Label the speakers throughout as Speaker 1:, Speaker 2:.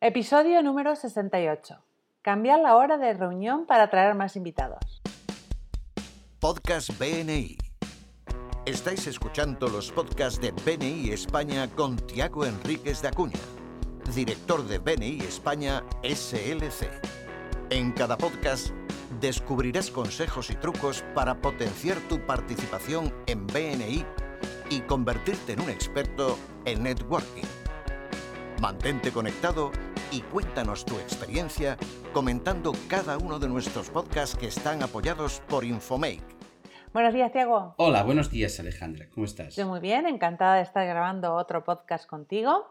Speaker 1: Episodio número 68. Cambiar la hora de reunión para atraer más invitados.
Speaker 2: Podcast BNI. Estáis escuchando los podcasts de BNI España con Tiago Enríquez de Acuña, director de BNI España SLC. En cada podcast descubrirás consejos y trucos para potenciar tu participación en BNI y convertirte en un experto en networking. Mantente conectado y cuéntanos tu experiencia comentando cada uno de nuestros podcasts que están apoyados por Infomake.
Speaker 1: Buenos días, Tiago.
Speaker 3: Hola, buenos días, Alejandra. ¿Cómo estás?
Speaker 1: Yo muy bien, encantada de estar grabando otro podcast contigo.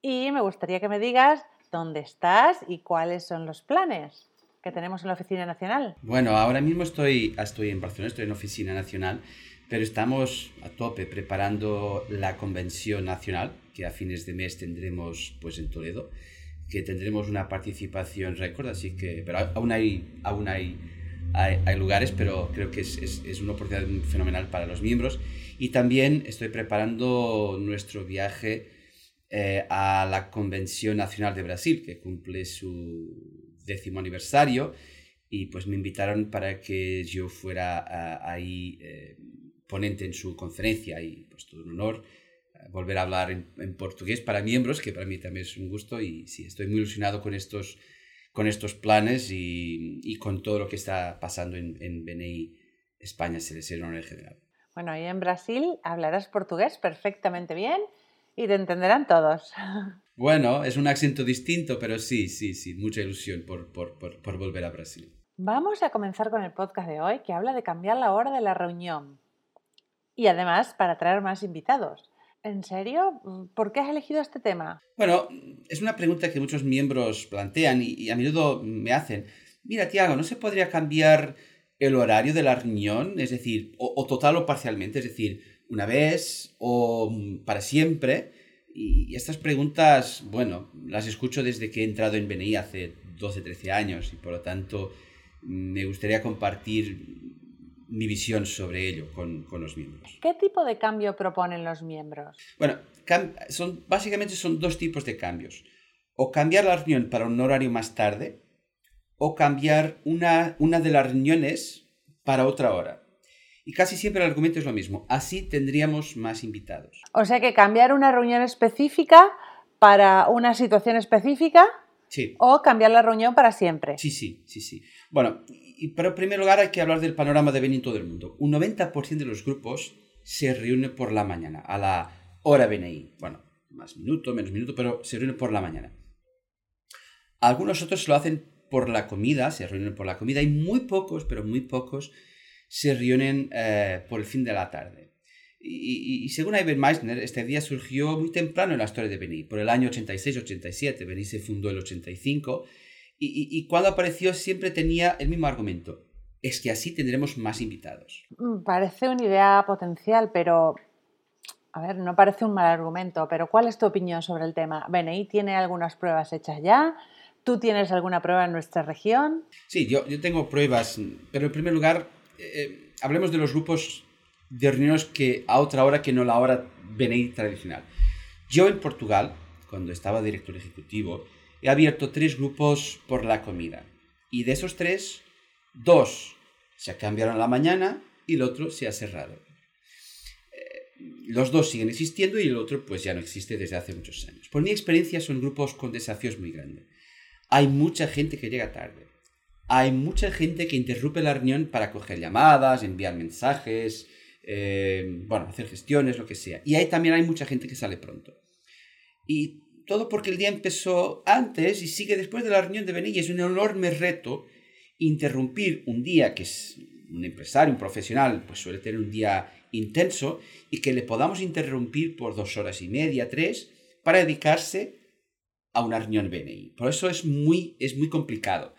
Speaker 1: Y me gustaría que me digas dónde estás y cuáles son los planes que tenemos en la Oficina Nacional.
Speaker 3: Bueno, ahora mismo estoy, estoy en Barcelona, estoy en la Oficina Nacional, pero estamos a tope preparando la Convención Nacional, que a fines de mes tendremos pues, en Toledo, que tendremos una participación récord, así que, pero aún hay, aún hay, hay, lugares, pero creo que es, es, es una oportunidad fenomenal para los miembros. Y también estoy preparando nuestro viaje eh, a la Convención Nacional de Brasil, que cumple su décimo aniversario, y pues me invitaron para que yo fuera ahí eh, ponente en su conferencia, y pues todo un honor volver a hablar en, portugués para miembros, que para mí también es un gusto, y sí, estoy muy ilusionado con estos, con estos planes y, y con todo lo que está pasando en, en BNI España, se les en general.
Speaker 1: Bueno, y en Brasil hablarás portugués perfectamente bien y te entenderán todos.
Speaker 3: Bueno, es un acento distinto, pero sí, sí, sí, mucha ilusión por, por, por, por, volver a Brasil.
Speaker 1: Vamos a comenzar con el podcast de hoy que habla de cambiar la hora de la reunión y además para traer más invitados. ¿En serio? ¿Por qué has elegido este tema?
Speaker 3: Bueno, es una pregunta que muchos miembros plantean y, a menudo me hacen. Mira, Tiago, ¿no se podría cambiar el horario de la reunión? Es decir, o total o parcialmente, es decir, una vez o para siempre? Y estas preguntas, bueno, las escucho desde que he entrado en BNI hace 12, 13 años y por lo tanto me gustaría compartir mi visión sobre ello con, con los miembros.
Speaker 1: ¿Qué tipo de cambio proponen los miembros?
Speaker 3: Bueno, son, básicamente son dos tipos de cambios. O cambiar la reunión para un horario más tarde o cambiar una, una de las reuniones para otra hora. Y casi siempre el argumento es lo mismo. Así tendríamos más invitados.
Speaker 1: O sea que cambiar una reunión específica para una situación específica.
Speaker 3: Sí.
Speaker 1: O cambiar la reunión para siempre.
Speaker 3: Sí, sí, sí, sí. Bueno, y, pero en primer lugar hay que hablar del panorama de BNI en todo el mundo. Un 90% de los grupos se reúnen por la mañana, a la hora BNI. Bueno, más minuto, menos minuto, pero se reúnen por la mañana. Algunos otros lo hacen por la comida, se reúnen por la comida, y muy pocos, pero muy pocos, se reúnen eh, por el fin de la tarde. Y, según Ivan Meissner, este día surgió muy temprano en la historia de Beni, por el año 86-87. Beni se fundó en el 85 y, cuando apareció siempre tenía el mismo argumento. Es que así tendremos más invitados.
Speaker 1: Mm, parece una idea potencial, pero... A ver, no parece un mal argumento, pero ¿cuál es tu opinión sobre el tema? ¿BNI tiene algunas pruebas hechas ya? ¿Tú tienes alguna prueba en nuestra región?
Speaker 3: Sí, yo, yo tengo pruebas, pero en primer lugar eh, hablemos de los grupos de reuniones que a otra hora que no la hora BNI tradicional. Yo en Portugal, cuando estaba director ejecutivo, he abierto tres grupos por la comida. Y de esos tres, dos se cambiaron a la mañana y el otro se ha cerrado. Eh, los dos siguen existiendo y el otro pues ya no existe desde hace muchos años. Por mi experiencia son grupos con desafíos muy grandes. Hay mucha gente que llega tarde hay mucha gente que interrumpe la reunión para coger llamadas, enviar mensajes, eh, bueno, hacer gestiones, lo que sea. Y ahí también hay mucha gente que sale pronto. Y todo porque el día empezó antes y sigue después de la reunión de venir. es un enorme reto interrumpir un día que es un empresario, un profesional, pues suele tener un día intenso y que le podamos interrumpir por dos horas y media, tres, para dedicarse a una reunión BNI. Por eso es muy, es muy complicado.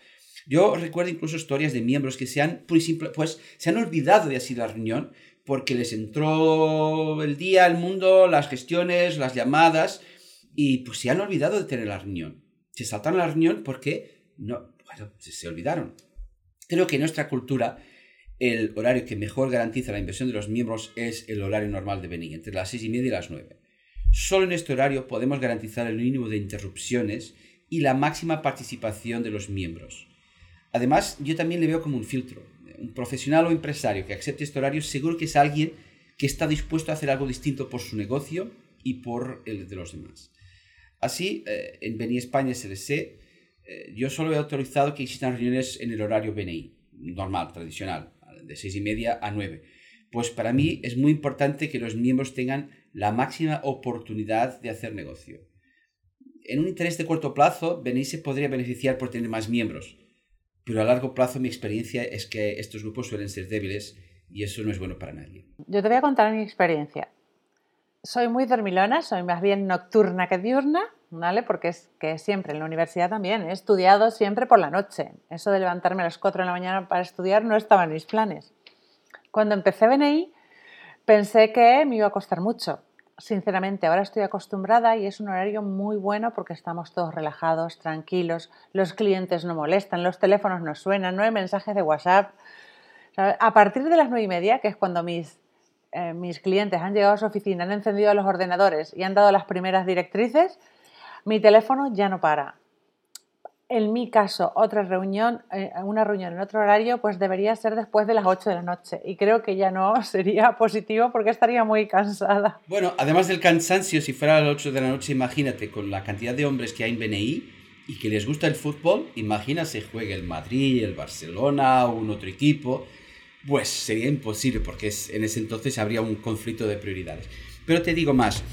Speaker 3: Yo recuerdo incluso historias de miembros que se han, pues, se han olvidado de así la reunión porque les entró el día, el mundo, las gestiones, las llamadas y pues se han olvidado de tener la reunión. Se saltaron la reunión porque no, bueno, se, se olvidaron. Creo que en nuestra cultura el horario que mejor garantiza la inversión de los miembros es el horario normal de venir, entre las seis y media y las nueve. Solo en este horario podemos garantizar el mínimo de interrupciones y la máxima participación de los miembros. Además, yo también le veo como un filtro. Un profesional o empresario que acepte este horario seguro que es alguien que está dispuesto a hacer algo distinto por su negocio y por el de los demás. Así, eh, en BNI España SLC, eh, yo solo he autorizado que existan reuniones en el horario BNI, normal, tradicional, de seis y media a 9. Pues para mí es muy importante que los miembros tengan la máxima oportunidad de hacer negocio. En un interés de corto plazo, BNI se podría beneficiar por tener más miembros, pero a largo plazo mi experiencia es que estos grupos suelen ser débiles y eso no es bueno para nadie.
Speaker 1: Yo te voy a contar mi experiencia. Soy muy dormilona, soy más bien nocturna que diurna, ¿vale? Porque es que siempre en la universidad también he estudiado siempre por la noche. Eso de levantarme a las 4 de la mañana para estudiar no estaba en mis planes. Cuando empecé BNI pensé que me iba a costar mucho. Sinceramente, ahora estoy acostumbrada y es un horario muy bueno porque estamos todos relajados, tranquilos, los clientes no molestan, los teléfonos no suenan, no hay mensajes de WhatsApp. A partir de las nueve y media, que es cuando mis, eh, mis clientes han llegado a su oficina, han encendido los ordenadores y han dado las primeras directrices, mi teléfono ya no para en mi caso, otra reunión, eh, una reunión en otro horario, pues debería ser después de las 8 de la noche. Y creo que ya no sería positivo porque estaría muy cansada.
Speaker 3: Bueno, además del cansancio, si fuera a las 8 de la noche, imagínate, con la cantidad de hombres que hay en BNI y que les gusta el fútbol, imagina se juegue el Madrid, el Barcelona o un otro equipo, pues sería imposible porque en ese entonces habría un conflicto de prioridades. Pero te digo más,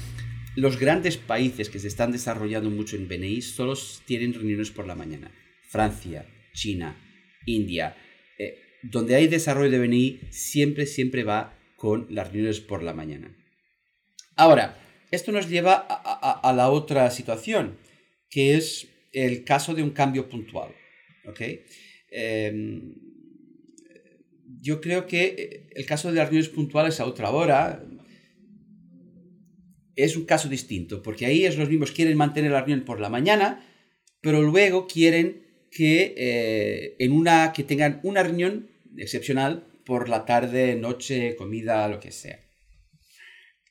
Speaker 3: los grandes países que se están desarrollando mucho en BNI solo tienen reuniones por la mañana. Francia, China, India. Eh, donde hay desarrollo de BNI siempre, siempre va con las reuniones por la mañana. Ahora, esto nos lleva a, la otra situación, que es el caso de un cambio puntual. Em, yo creo que el caso de las reuniones puntuales a otra hora, es un caso distinto, porque ahí es los mismos quieren mantener la reunión por la mañana, pero luego quieren que, eh, en una, que tengan una reunión excepcional por la tarde, noche, comida, lo que sea.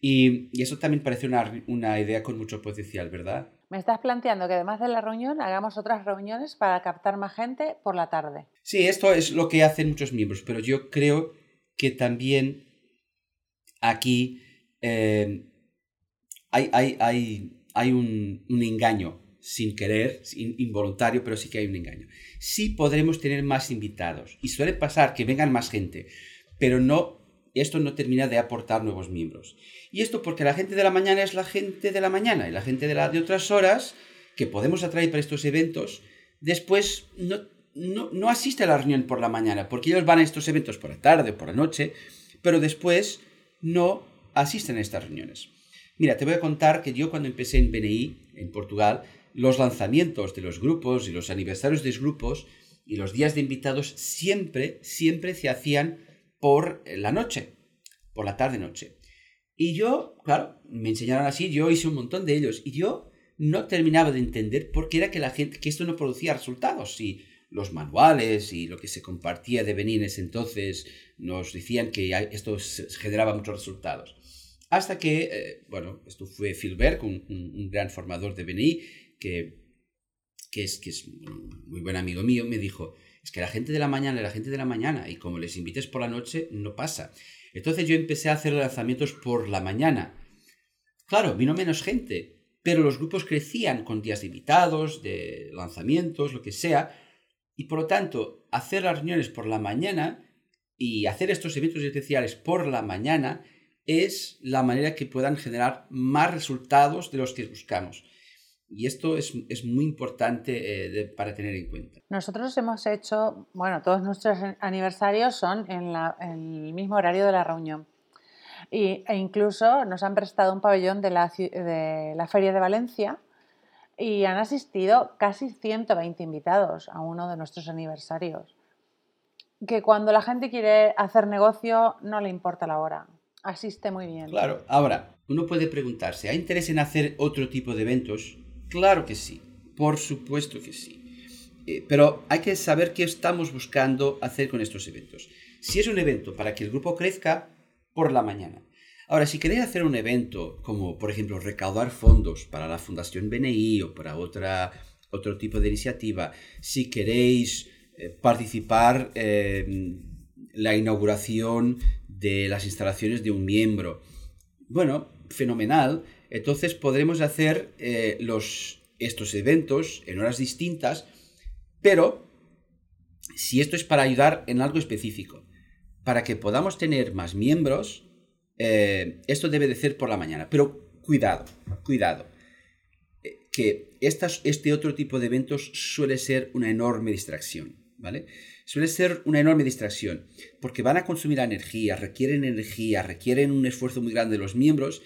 Speaker 3: Y, eso también parece una, una, idea con mucho potencial, ¿verdad?
Speaker 1: Me estás planteando que además de la reunión hagamos otras reuniones para captar más gente por la tarde.
Speaker 3: Sí, esto es lo que hacen muchos miembros, pero yo creo que también aquí eh, hay, un, engaño sin querer, involuntario, pero sí que hay un engaño. Sí podremos tener más invitados y suele pasar que vengan más gente, pero no, esto no termina de aportar nuevos miembros. Y esto porque la gente de la mañana es la gente de la mañana y la gente de, otras horas que podemos atraer para estos eventos, después no, no asiste a la reunión por la mañana, porque ellos van a estos eventos por la tarde o por la noche, pero después no asisten a estas reuniones. Mira, te voy a contar que yo cuando empecé en BNI, en Portugal, los lanzamientos de los grupos y los aniversarios de los grupos y los días de invitados siempre, siempre se hacían por la noche, por la tarde-noche. Y yo, claro, me enseñaron así, yo hice un montón de ellos y yo no terminaba de entender por qué era que la gente, que esto no producía resultados. Si los manuales y lo que se compartía de BNI en ese entonces nos decían que esto generaba muchos resultados. Hasta que, eh, bueno, esto fue Philberg, un, un, gran formador de BNI, que, que es, que es un muy buen amigo mío, me dijo, es que la gente de la mañana la gente de la mañana, y como les invites por la noche, no pasa. Entonces yo empecé a hacer lanzamientos por la mañana. Claro, vino menos gente, pero los grupos crecían con días de invitados, de lanzamientos, lo que sea, y por lo tanto, hacer reuniones por la mañana y hacer estos eventos especiales por la mañana es la manera que puedan generar más resultados de los que buscamos. Y esto es, muy importante eh, para tener en cuenta.
Speaker 1: Nosotros hemos hecho, bueno, todos nuestros aniversarios son en, el mismo horario de la reunión. e incluso nos han prestado un pabellón de la, de la Feria de Valencia y han asistido casi 120 invitados a uno de nuestros aniversarios. Que cuando la gente quiere hacer negocio no le importa la hora asiste muy bien.
Speaker 3: Claro, ahora, uno puede preguntarse, ¿hay interés en hacer otro tipo de eventos? Claro que sí, por supuesto que sí. Eh, pero hay que saber qué estamos buscando hacer con estos eventos. Si es un evento para que el grupo crezca, por la mañana. Ahora, si queréis hacer un evento como, por ejemplo, recaudar fondos para la Fundación BNI o para otra otro tipo de iniciativa, si queréis eh, participar en la inauguración de las instalaciones de un miembro, bueno, fenomenal. Entonces podremos hacer eh, los, estos eventos en horas distintas, pero si esto es para ayudar en algo específico, para que podamos tener más miembros, eh, esto debe de ser por la mañana. Pero cuidado, cuidado, eh, que este otro tipo de eventos suele ser una enorme distracción, ¿vale? Suele ser una enorme distracción, porque van a consumir energía, requieren energía, requieren un esfuerzo muy grande de los miembros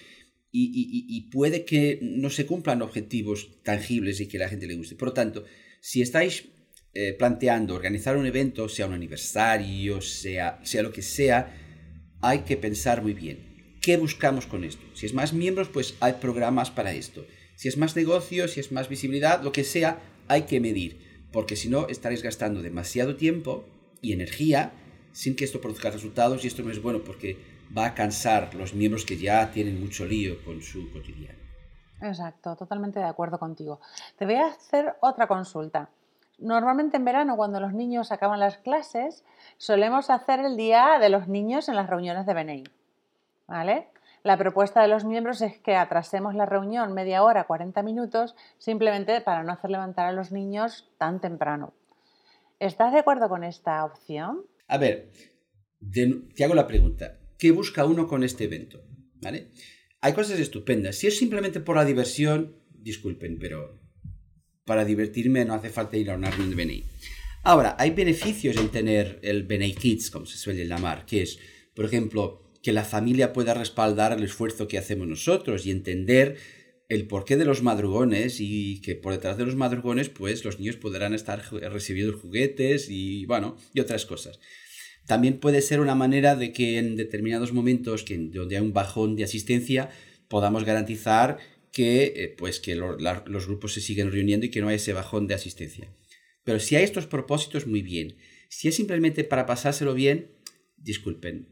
Speaker 3: y, puede que no se cumplan objetivos tangibles y que la gente le guste. Por lo tanto, si estáis eh, planteando organizar un evento, sea un aniversario, sea, sea lo que sea, hay que pensar muy bien. ¿Qué buscamos con esto? Si es más miembros, pues hay programas para esto. Si es más negocio, si es más visibilidad, lo que sea, hay que medir. Porque si no, estaréis gastando demasiado tiempo y energía sin que esto produzca resultados y esto no es bueno porque va a cansar los miembros que ya tienen mucho lío con su cotidiano.
Speaker 1: Exacto, totalmente de acuerdo contigo. Te voy a hacer otra consulta. Normalmente en verano, cuando los niños acaban las clases, solemos hacer el día de los niños en las reuniones de BNI. ¿Vale? La propuesta de los miembros es que atrasemos la reunión media hora, 40 minutos, simplemente para no hacer levantar a los niños tan temprano. ¿Estás de acuerdo con esta opción?
Speaker 3: A ver, te hago la pregunta. ¿Qué busca uno con este evento? Hay cosas estupendas. Si es simplemente por la diversión, disculpen, pero para divertirme no hace falta ir a un árbol de BNI. Ahora, hay beneficios en tener el BNI Kids, como se suele llamar, que es, por ejemplo, que la familia pueda respaldar el esfuerzo que hacemos nosotros y entender el porqué de los madrugones y que por detrás de los madrugones pues los niños podrán estar recibiendo juguetes y bueno y otras cosas también puede ser una manera de que en determinados momentos que, donde hay un bajón de asistencia podamos garantizar que, eh, pues que los grupos se siguen reuniendo y que no hay ese bajón de asistencia. Pero si hay estos propósitos, muy bien. Si es simplemente para pasárselo bien, disculpen,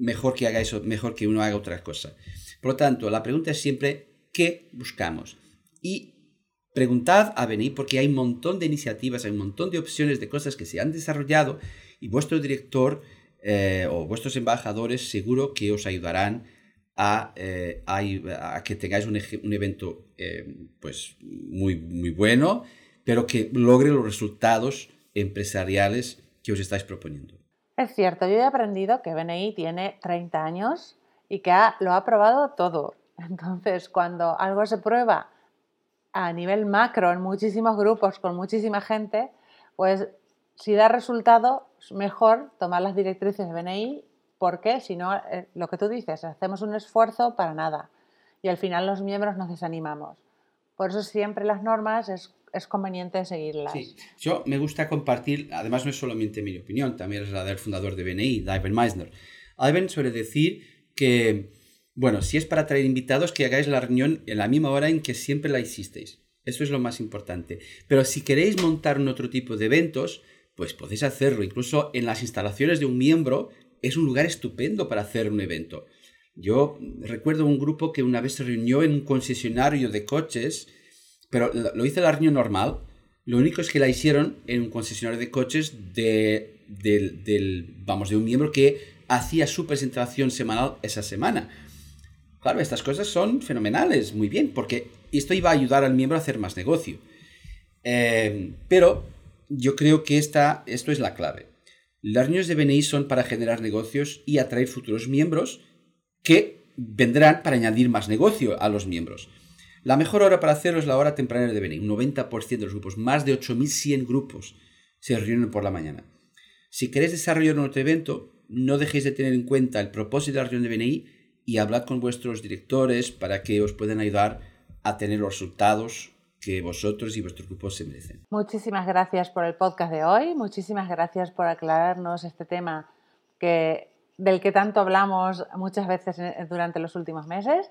Speaker 3: mejor que haga eso, mejor que uno haga otra cosa. Por lo tanto, la pregunta es siempre, ¿qué buscamos? Y preguntad a venir porque hay un montón de iniciativas, hay un montón de opciones de cosas que se han desarrollado y vuestro director eh, o vuestros embajadores seguro que os ayudarán a, eh, que tengáis un, un evento eh, pues muy, muy bueno, pero que logre los resultados empresariales que os estáis proponiendo.
Speaker 1: Es cierto, yo he aprendido que BNI tiene 30 años y que lo ha probado todo. Entonces, cuando algo se prueba a nivel macro en muchísimos grupos con muchísima gente, pues si da resultado, es mejor tomar las directrices de BNI porque si no, eh, lo que tú dices, hacemos un esfuerzo para nada y al final los miembros nos desanimamos. Por eso siempre las normas es, es conveniente seguirlas. Sí,
Speaker 3: yo me gusta compartir, además no es solamente mi opinión, también es la del fundador de BNI, Ivan Meisner. Ivan suele decir que, bueno, si es para traer invitados, que hagáis la reunión en la misma hora en que siempre la hicisteis. Eso es lo más importante. Pero si queréis montar un otro tipo de eventos, pues podéis hacerlo. Incluso en las instalaciones de un miembro es un lugar estupendo para hacer un evento. Yo recuerdo un grupo que una vez se reunió en un concesionario de coches, pero lo hizo la reunión normal. Lo único es que la hicieron en un concesionario de coches de, del, vamos, de un miembro que hacía su presentación semanal esa semana. Claro, estas cosas son fenomenales, muy bien, porque esto iba a ayudar al miembro a hacer más negocio. Eh, pero yo creo que esta, esto es la clave. Las reuniones de BNI son para generar negocios y atraer futuros miembros que vendrán para añadir más negocio a los miembros. La mejor hora para hacerlo es la hora temprana de BNI. Un 90% de los grupos, más de 8.100 grupos, se reúnen por la mañana. Si queréis desarrollar un otro evento, no dejéis de tener en cuenta el propósito de la reunión de BNI y hablad con vuestros directores para que os puedan ayudar a tener los resultados que vosotros y vuestro grupo se merecen.
Speaker 1: Muchísimas gracias por el podcast de hoy, muchísimas gracias por aclararnos este tema que, del que tanto hablamos muchas veces durante los últimos meses